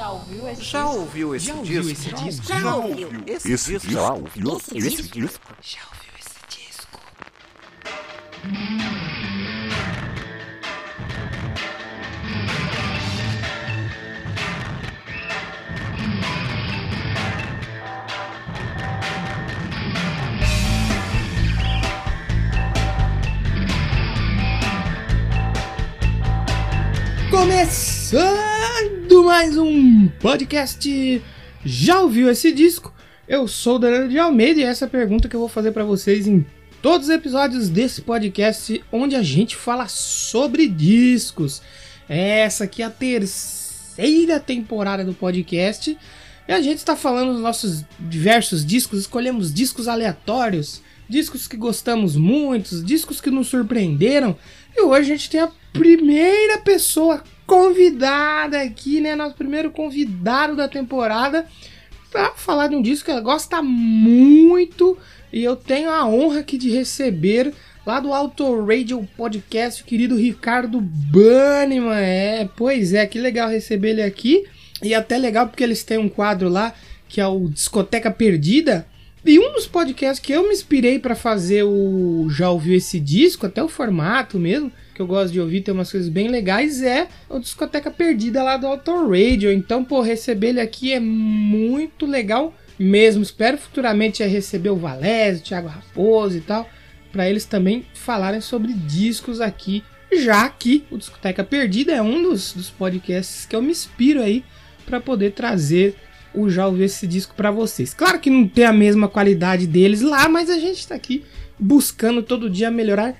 Já ouviu esse Já disco? ouviu esse Já disco? ouviu esse disco? Já ouviu esse Esse disco? já ouviu Esse esse disco? disco? Já ouviu esse disco? Começando mais um podcast. Já ouviu esse disco? Eu sou o Danilo de Almeida e essa é a pergunta que eu vou fazer pra vocês em todos os episódios desse podcast onde a gente fala sobre discos. Essa aqui é a terceira temporada do podcast e a gente está falando dos nossos diversos discos, escolhemos discos aleatórios, discos que gostamos muito, discos que nos surpreenderam. E hoje a gente tem a primeira pessoa convidada aqui, né? Nosso primeiro convidado da temporada para falar de um disco que ela gosta muito e eu tenho a honra aqui de receber lá do Auto Radio Podcast o querido Ricardo Banniman. É, pois é, que legal receber ele aqui e até legal porque eles têm um quadro lá que é o Discoteca Perdida. E um dos podcasts que eu me inspirei para fazer o Já ouviu esse disco, até o formato mesmo, que eu gosto de ouvir, tem umas coisas bem legais, é o Discoteca Perdida lá do Auto Radio. Então, pô, receber ele aqui é muito legal mesmo. Espero futuramente receber o Valézio, o Thiago Raposo e tal, para eles também falarem sobre discos aqui, já que o Discoteca Perdida é um dos, dos podcasts que eu me inspiro aí para poder trazer o já ouviu esse disco para vocês. Claro que não tem a mesma qualidade deles lá, mas a gente tá aqui buscando todo dia melhorar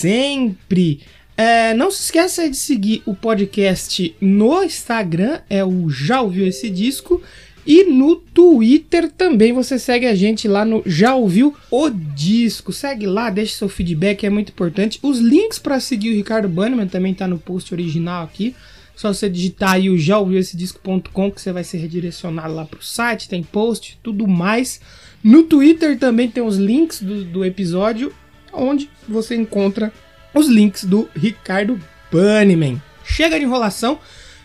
sempre. É, não se esqueça de seguir o podcast no Instagram, é o Já Ouviu Esse Disco. E no Twitter também você segue a gente lá no Já Ouviu o Disco. Segue lá, deixe seu feedback, é muito importante. Os links para seguir o Ricardo Bannerman também tá no post original aqui. Só você digitar aí o já ouviu esse disco.com que você vai ser redirecionado lá pro site, tem post, tudo mais. No Twitter também tem os links do, do episódio, onde você encontra os links do Ricardo Banniman. Chega de enrolação,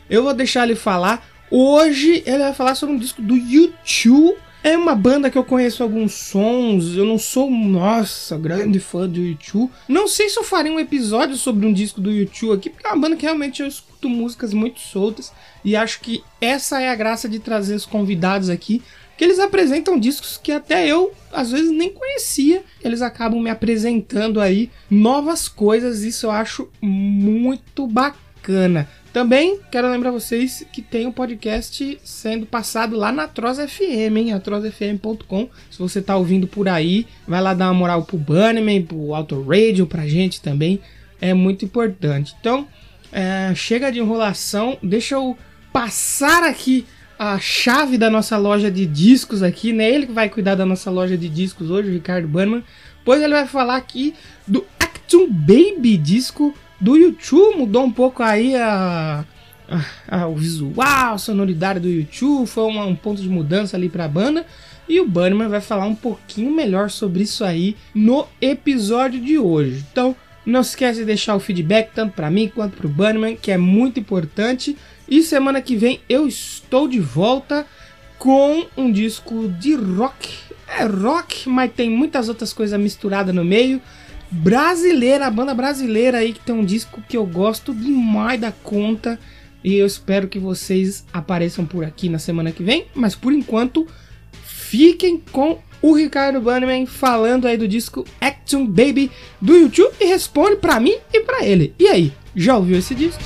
eu vou deixar ele falar. Hoje ele vai falar sobre um disco do YouTube. É uma banda que eu conheço alguns sons. Eu não sou, nossa, grande fã do YouTube. Não sei se eu farei um episódio sobre um disco do YouTube aqui, porque é uma banda que realmente eu escuto músicas muito soltas. E acho que essa é a graça de trazer os convidados aqui. Que eles apresentam discos que até eu, às vezes, nem conhecia. Eles acabam me apresentando aí novas coisas. Isso eu acho muito bacana. Também quero lembrar vocês que tem um podcast sendo passado lá na Troz FM, hein? atrozfm.com. Se você tá ouvindo por aí, vai lá dar uma moral pro Bunnyman, pro Auto Radio, pra gente também. É muito importante. Então, é, chega de enrolação. Deixa eu passar aqui a chave da nossa loja de discos aqui, né? Ele que vai cuidar da nossa loja de discos hoje, o Ricardo Bannerman. Pois ele vai falar aqui do Actum Baby disco do YouTube, mudou um pouco aí a, a- a- o visual, a sonoridade do YouTube, foi um, um ponto de mudança ali pra banda. E o Bannerman vai falar um pouquinho melhor sobre isso aí no episódio de hoje. Então, não esquece de deixar o feedback tanto pra mim quanto pro Bannerman, que é muito importante. E semana que vem eu estou de volta com um disco de rock. É rock, mas tem muitas outras coisas misturadas no meio. Brasileira, a banda brasileira aí que tem um disco que eu gosto demais da conta. E eu espero que vocês apareçam por aqui na semana que vem. Mas por enquanto, fiquem com o Ricardo Bannerman falando aí do disco Action Baby do YouTube e responde pra mim e pra ele. E aí, já ouviu esse disco?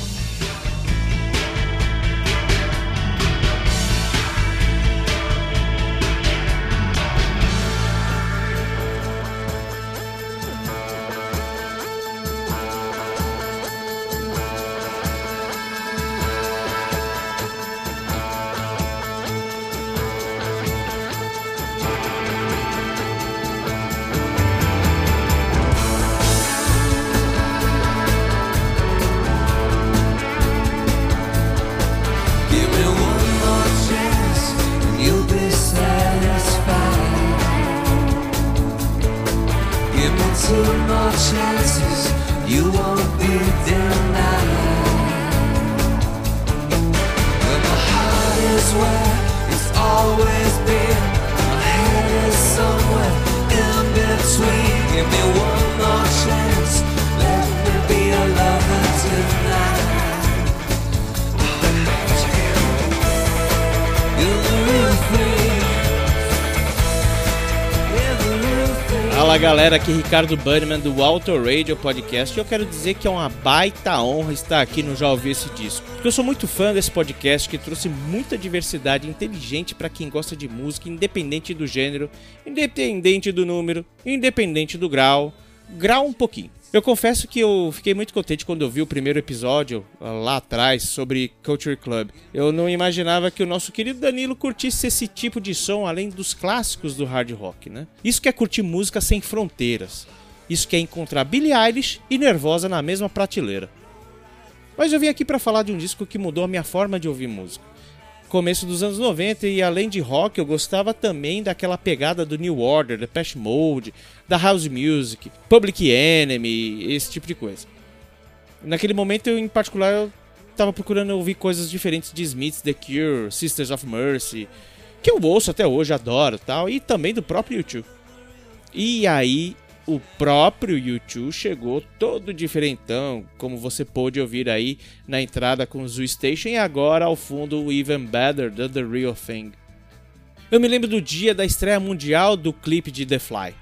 Galera, aqui Ricardo Bunnyman do Auto Radio Podcast e eu quero dizer que é uma baita honra estar aqui no Já Ouvi Esse Disco. Porque eu sou muito fã desse podcast que trouxe muita diversidade inteligente para quem gosta de música, independente do gênero, independente do número, independente do grau, grau um pouquinho. Eu confesso que eu fiquei muito contente quando eu vi o primeiro episódio ah, lá atrás sobre Culture Club. Eu não imaginava que o nosso querido Danilo curtisse esse tipo de som além dos clássicos do hard rock, né? Isso que é curtir música sem fronteiras. Isso que é encontrar Billie Eilish e Nervosa na mesma prateleira. Mas eu vim aqui para falar de um disco que mudou a minha forma de ouvir música. Começo dos anos 90 e além de rock, eu gostava também daquela pegada do New Order, Depeche Mode, da house music, Public Enemy, esse tipo de coisa. Naquele momento, eu, em particular, eu tava procurando ouvir coisas diferentes de Smiths, The Cure, Sisters of Mercy, que eu ouço até hoje, adoro tal, e também do próprio YouTube. E aí, o próprio YouTube chegou todo diferentão, como você pôde ouvir aí na entrada com o Zoo Station e agora ao fundo o Even Better than The Real Thing. Eu me lembro do dia da estreia mundial do clipe de The Fly.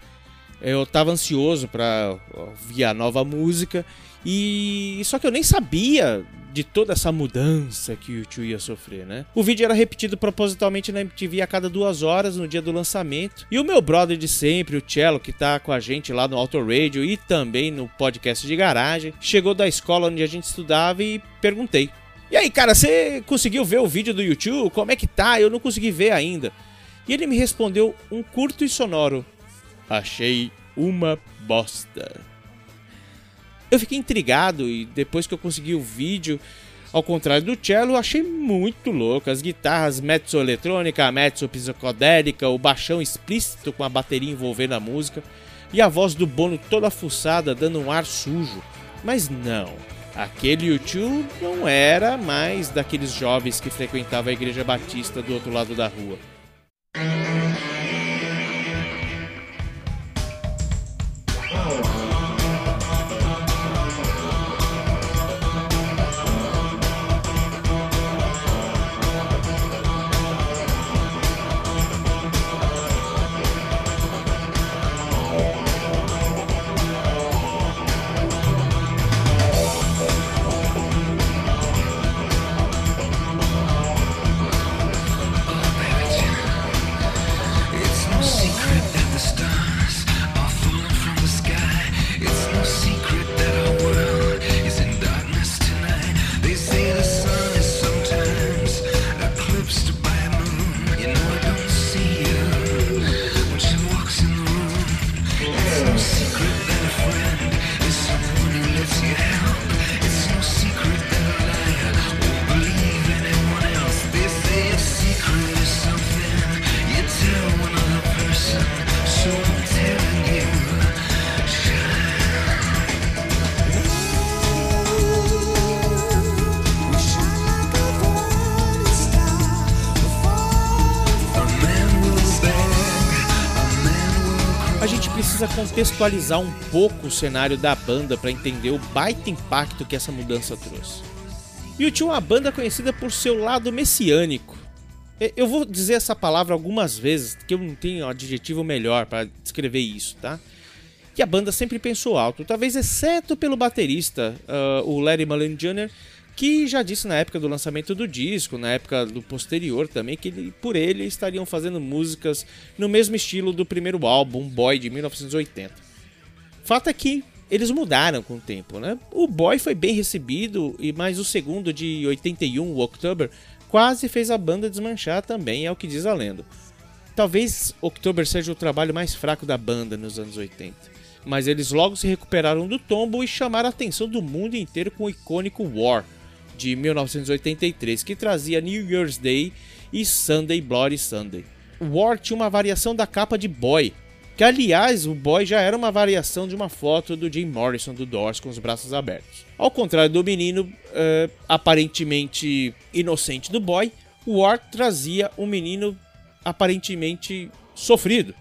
Eu tava ansioso para ouvir a nova música e só que eu nem sabia de toda essa mudança que o YouTube ia sofrer, né? O vídeo era repetido propositalmente na MTV a cada duas horas no dia do lançamento. E o meu brother de sempre, o Cello, que tá com a gente lá no Auto Radio e também no podcast de garagem, chegou da escola onde a gente estudava e perguntei: E aí, cara, você conseguiu ver o vídeo do YouTube? Como é que tá? Eu não consegui ver ainda. E ele me respondeu um curto e sonoro: Achei uma bosta. Eu fiquei intrigado e depois que eu consegui o vídeo, ao contrário do cello, achei muito louco. As guitarras mezzo eletrônica, mezzo psicodélica, o baixão explícito com a bateria envolvendo a música e a voz do Bono toda fuçada dando um ar sujo. Mas não, aquele YouTube não era mais daqueles jovens que frequentavam a igreja batista do outro lado da rua. Contextualizar um pouco o cenário da banda para entender o baita impacto que essa mudança trouxe. U2 é uma banda conhecida por seu lado messiânico. Eu vou dizer essa palavra algumas vezes, que eu não tenho adjetivo melhor para descrever isso, tá? Que a banda sempre pensou alto, talvez exceto pelo baterista, ah, o Larry Mullen Jr., que já disse na época do lançamento do disco, na época do posterior também, que ele- por ele estariam fazendo músicas no mesmo estilo do primeiro álbum, Boy, de 1980. Fato é que eles mudaram com o tempo, né? O Boy foi bem recebido, e mais o segundo de 81, o October, quase fez a banda desmanchar também, é o que diz a lenda. Talvez October seja o trabalho mais fraco da banda nos anos 80. Mas eles logo se recuperaram do tombo e chamaram a atenção do mundo inteiro com o icônico War, de 1983, que trazia New Year's Day e Sunday Bloody Sunday. War tinha uma variação da capa de Boy, que aliás o Boy já era uma variação de uma foto do Jim Morrison do Doors com os braços abertos. Ao contrário do menino eh, aparentemente inocente do Boy, o War trazia um menino aparentemente sofrido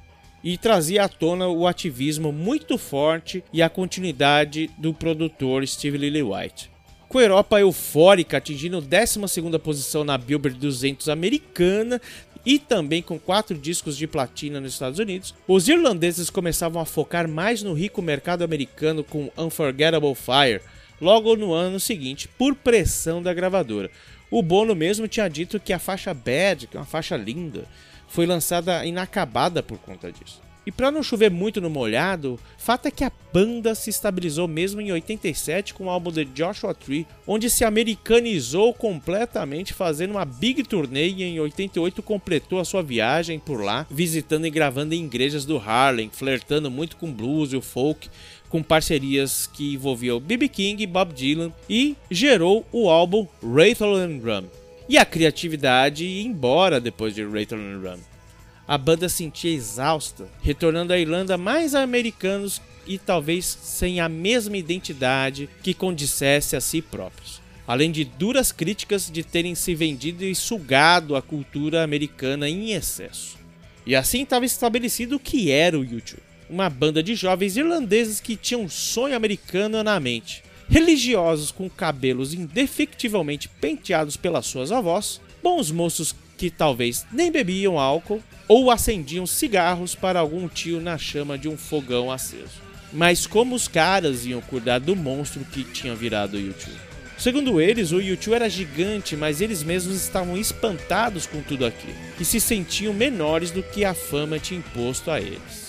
e trazia à tona o ativismo muito forte e a continuidade do produtor Steve Lillywhite. Com a Europa eufórica atingindo 12ª posição na Billboard 200 americana e também com quatro discos de platina nos Estados Unidos, os irlandeses começavam a focar mais no rico mercado americano com Unforgettable Fire, logo no ano seguinte, por pressão da gravadora. O Bono mesmo tinha dito que a faixa Bad, que é uma faixa linda, foi lançada inacabada por conta disso. E para não chover muito no molhado, fato é que a banda se estabilizou mesmo em 87 com o álbum The Joshua Tree, onde se americanizou completamente, fazendo uma big turnê e em 88 completou a sua viagem por lá, visitando e gravando em igrejas do Harlem, flertando muito com blues e o folk, com parcerias que envolviam B.B. King e Bob Dylan, e gerou o álbum Rattle and Rum. E a criatividade ia embora depois de Rattle and Rum a banda se sentia exausta, retornando à Irlanda mais americanos e talvez sem a mesma identidade que condissesse a si próprios. Além de duras críticas de terem se vendido e sugado a cultura americana em excesso. E assim estava estabelecido o que era o YouTube. Uma banda de jovens irlandeses que tinham um sonho americano na mente. Religiosos com cabelos indefectivelmente penteados pelas suas avós, bons moços que talvez nem bebiam álcool ou acendiam cigarros para algum tio na chama de um fogão aceso. Mas como os caras iam cuidar do monstro que tinha virado o YouTube? Segundo eles, o YouTube era gigante, mas eles mesmos estavam espantados com tudo aquilo e se sentiam menores do que a fama tinha imposto a eles.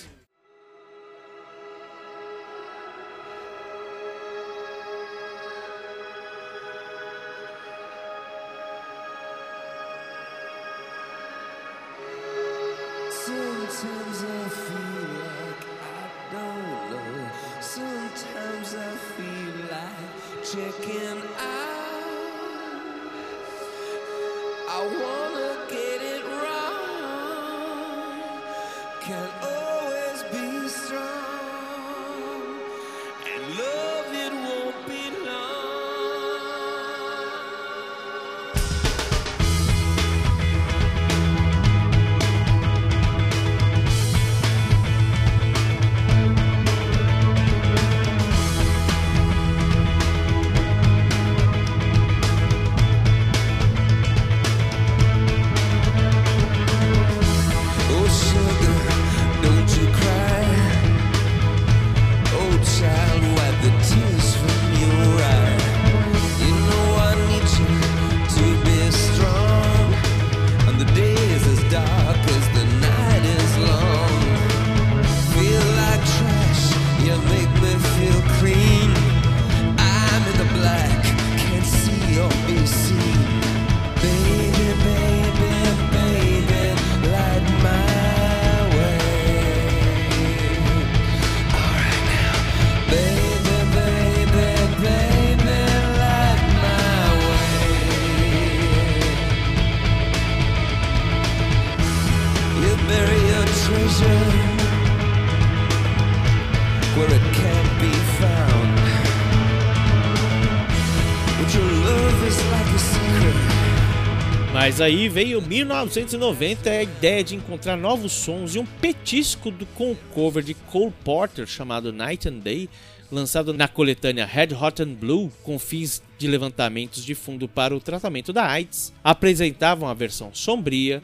Mas aí veio 1990 e a ideia de encontrar novos sons e um petisco do, com o cover de Cole Porter chamado Night and Day, lançado na coletânea Red Hot and Blue, com fins de levantamentos de fundo para o tratamento da AIDS, apresentavam a versão sombria,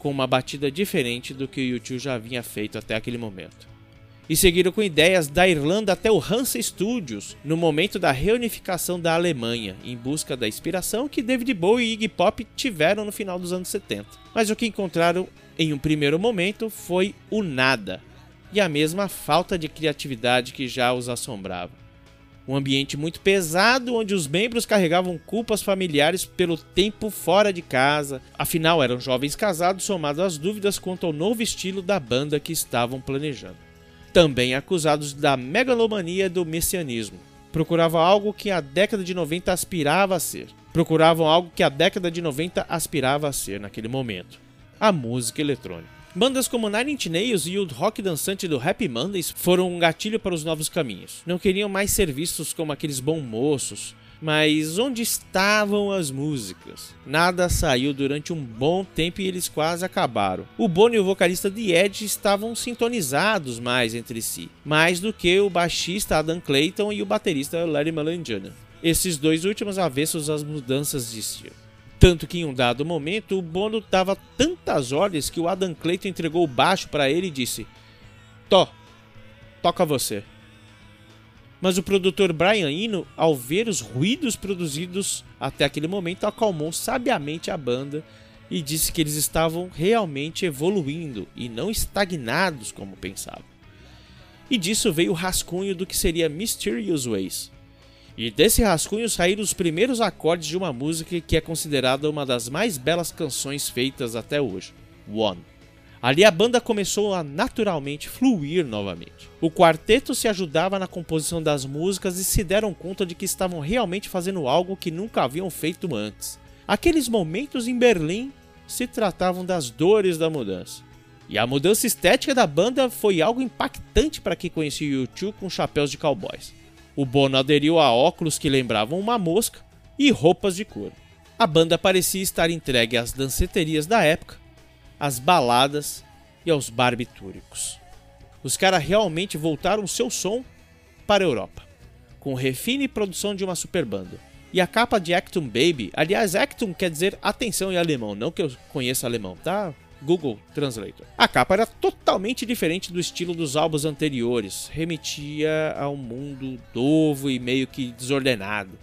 com uma batida diferente do que o YouTube já havia feito até aquele momento e seguiram com ideias da Irlanda até o Hansa Studios no momento da reunificação da Alemanha, em busca da inspiração que David Bowie e Iggy Pop tiveram no final dos anos 70. Mas o que encontraram em um primeiro momento foi o nada e a mesma falta de criatividade que já os assombrava. Um ambiente muito pesado onde os membros carregavam culpas familiares pelo tempo fora de casa, afinal eram jovens casados somados às dúvidas quanto ao novo estilo da banda que estavam planejando também acusados da megalomania do messianismo. Procuravam algo que a década de 90 aspirava a ser. Procuravam algo que a década de 90 aspirava a ser naquele momento. A música eletrônica. Bandas como Nine Inch Nails e o rock dançante do Happy Mondays foram um gatilho para os novos caminhos. Não queriam mais ser vistos como aqueles bons moços, Mas onde estavam as músicas? Nada saiu durante um bom tempo e eles quase acabaram. O Bono e o vocalista de Edge estavam sintonizados mais entre si, mais do que o baixista Adam Clayton e o baterista Larry Jr. Esses dois últimos avessos às mudanças de estilo. Tanto que em um dado momento o Bono dava tantas ordens que o Adam Clayton entregou o baixo para ele e disse: Tó, toca você. Mas o produtor Brian Eno, ao ver os ruídos produzidos até aquele momento, acalmou sabiamente a banda e disse que eles estavam realmente evoluindo e não estagnados como pensavam. E disso veio o rascunho do que seria Mysterious Ways. E desse rascunho saíram os primeiros acordes de uma música que é considerada uma das mais belas canções feitas até hoje, One. Ali a banda começou a naturalmente fluir novamente. O quarteto se ajudava na composição das músicas e se deram conta de que estavam realmente fazendo algo que nunca haviam feito antes. Aqueles momentos em Berlim se tratavam das dores da mudança. E a mudança estética da banda foi algo impactante para quem conhecia o YouTube com chapéus de cowboys. O Bono aderiu a óculos que lembravam uma mosca e roupas de couro. A banda parecia estar entregue às danceterias da época, às baladas e aos barbitúricos. Os caras realmente voltaram seu som para a Europa, com refine produção de uma super banda. E a capa de Actum Baby, aliás, Actum quer dizer atenção em alemão, não que eu conheça alemão, tá? Google Translator. A capa era totalmente diferente do estilo dos álbuns anteriores, remetia a um mundo novo e meio que desordenado.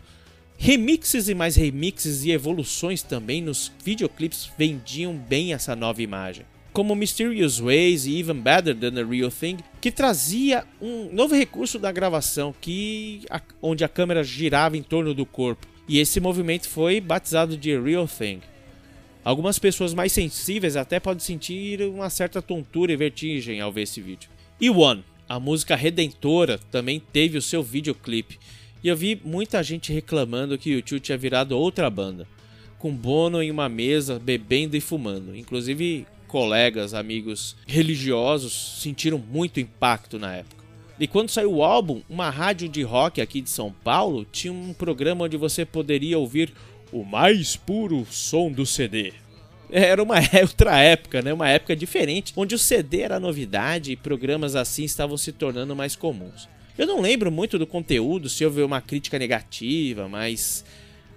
Remixes e mais remixes e evoluções também nos videoclipes vendiam bem essa nova imagem. Como Mysterious Ways e Even Better Than the Real Thing, que trazia um novo recurso da gravação, que onde a câmera girava em torno do corpo. E esse movimento foi batizado de Real Thing. Algumas pessoas mais sensíveis até podem sentir uma certa tontura e vertigem ao ver esse vídeo. E One, a música redentora, também teve o seu videoclipe e eu vi muita gente reclamando que o YouTube tinha virado outra banda, com Bono em uma mesa bebendo e fumando. Inclusive, colegas, amigos religiosos sentiram muito impacto na época. E quando saiu o álbum, uma rádio de rock aqui de São Paulo tinha um programa onde você poderia ouvir o mais puro som do CD. Era uma outra época, né? Uma época diferente, onde o CD era novidade e programas assim estavam se tornando mais comuns. Eu não lembro muito do conteúdo, se houve uma crítica negativa, mas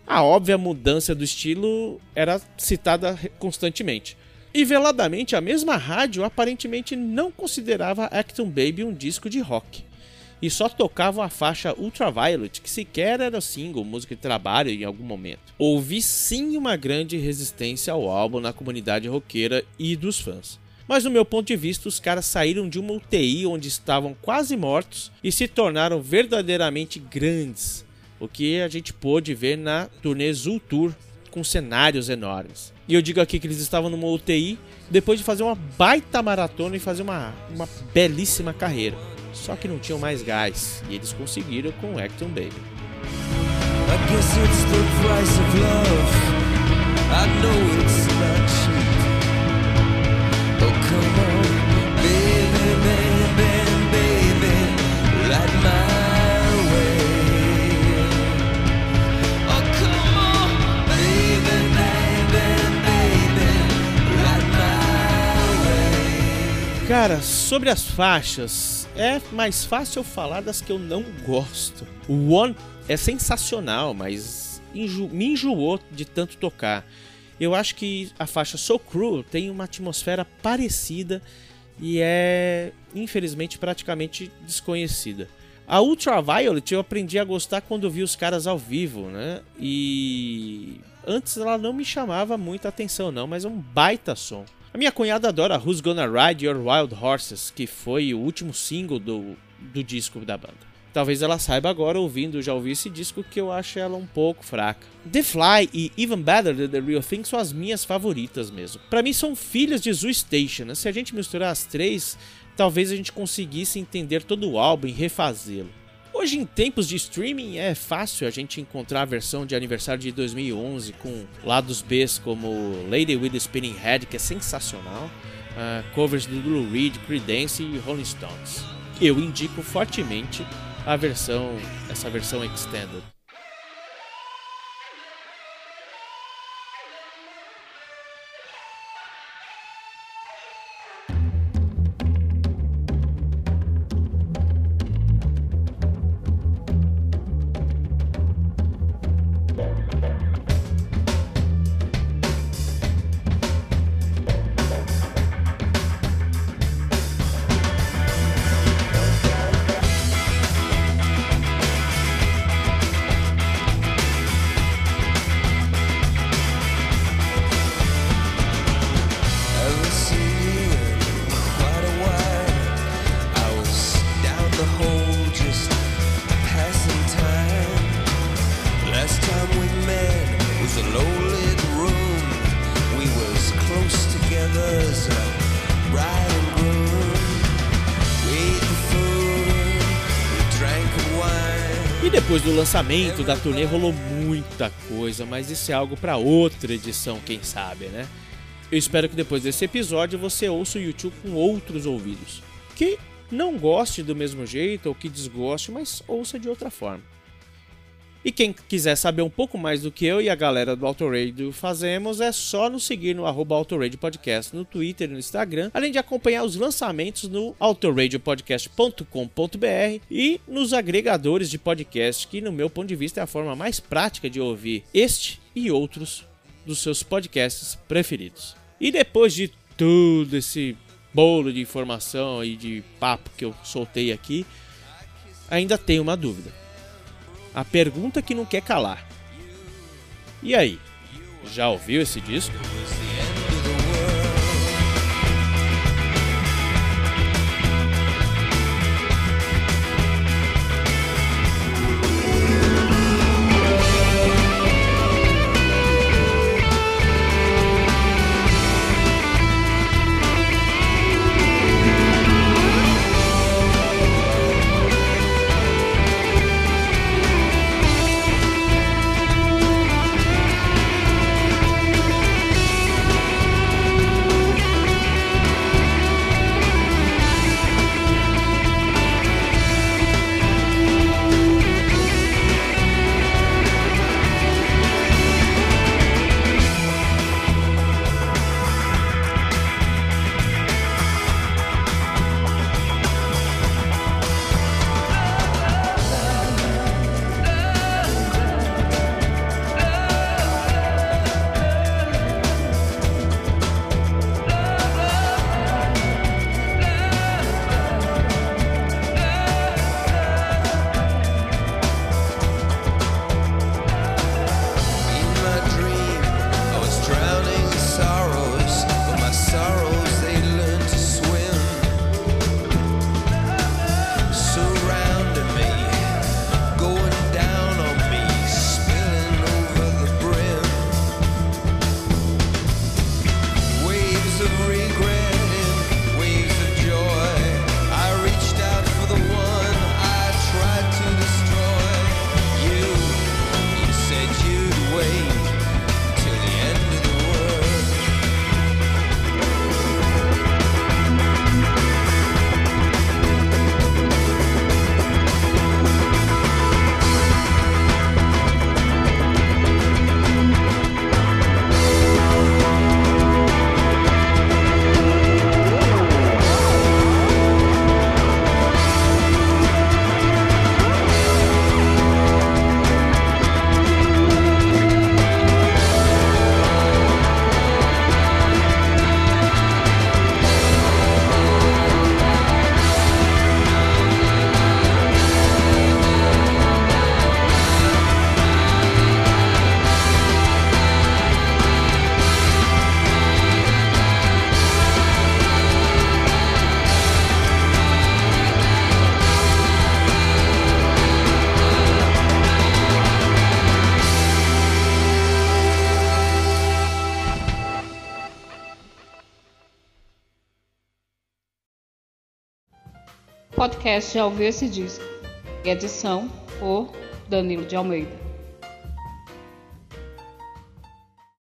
a óbvia mudança do estilo era citada constantemente. E veladamente, a mesma rádio aparentemente não considerava Acton Baby um disco de rock. E só tocava a faixa Ultraviolet, que sequer era single, música de trabalho em algum momento. Houve sim uma grande resistência ao álbum na comunidade roqueira e dos fãs. Mas no meu ponto de vista, os caras saíram de uma UTI onde estavam quase mortos e se tornaram verdadeiramente grandes. O que a gente pôde ver na turnê Zul Tour com cenários enormes. E eu digo aqui que eles estavam numa UTI depois de fazer uma baita maratona e fazer uma, uma belíssima carreira. Só que não tinham mais gás e eles conseguiram com Acton Baby. I guess it's the price of love. I know it's Cara, sobre as faixas, é mais fácil falar das que eu não gosto. O One é sensacional, mas enjo- me enjoou de tanto tocar. Eu acho que a faixa So Cruel tem uma atmosfera parecida e é, infelizmente, praticamente desconhecida. A Ultraviolet eu aprendi a gostar quando vi os caras ao vivo, né? E antes ela não me chamava muita atenção não, mas é um baita som. A minha cunhada adora Who's Gonna Ride Your Wild Horses, que foi o último single do, do disco da banda. Talvez ela saiba agora, ouvindo, já ouvi esse disco, que eu acho ela um pouco fraca. The Fly e Even Better Than The Real Thing são as minhas favoritas mesmo. Pra mim são filhas de Zoo Station, né? Se a gente misturar as três, talvez a gente conseguisse entender todo o álbum e refazê-lo. Hoje, em tempos de streaming, é fácil a gente encontrar a versão de aniversário de 2011 com lados Bs como Lady with the Spinning Head, que é sensacional, ah, covers do Lou Reed, Creedence e Rolling Stones. Eu indico fortemente a versão, essa versão extended. Depois do lançamento da turnê rolou muita coisa, mas isso é algo para outra edição, quem sabe, né? Eu espero que depois desse episódio você ouça o YouTube com outros ouvidos. Que não goste do mesmo jeito ou que desgoste, mas ouça de outra forma. E quem quiser saber um pouco mais do que eu e a galera do Autoradio fazemos, é só nos seguir no arroba Autoradio Podcast no Twitter e no Instagram, além de acompanhar os lançamentos no autoradiopodcast.com.br e nos agregadores de podcast, que no meu ponto de vista é a forma mais prática de ouvir este e outros dos seus podcasts preferidos. E depois de tudo esse bolo de informação e de papo que eu soltei aqui, ainda tenho uma dúvida. A pergunta que não quer calar. E aí? Já ouviu esse disco? Podcast já ouviu esse disco. Edição por Danilo de Almeida.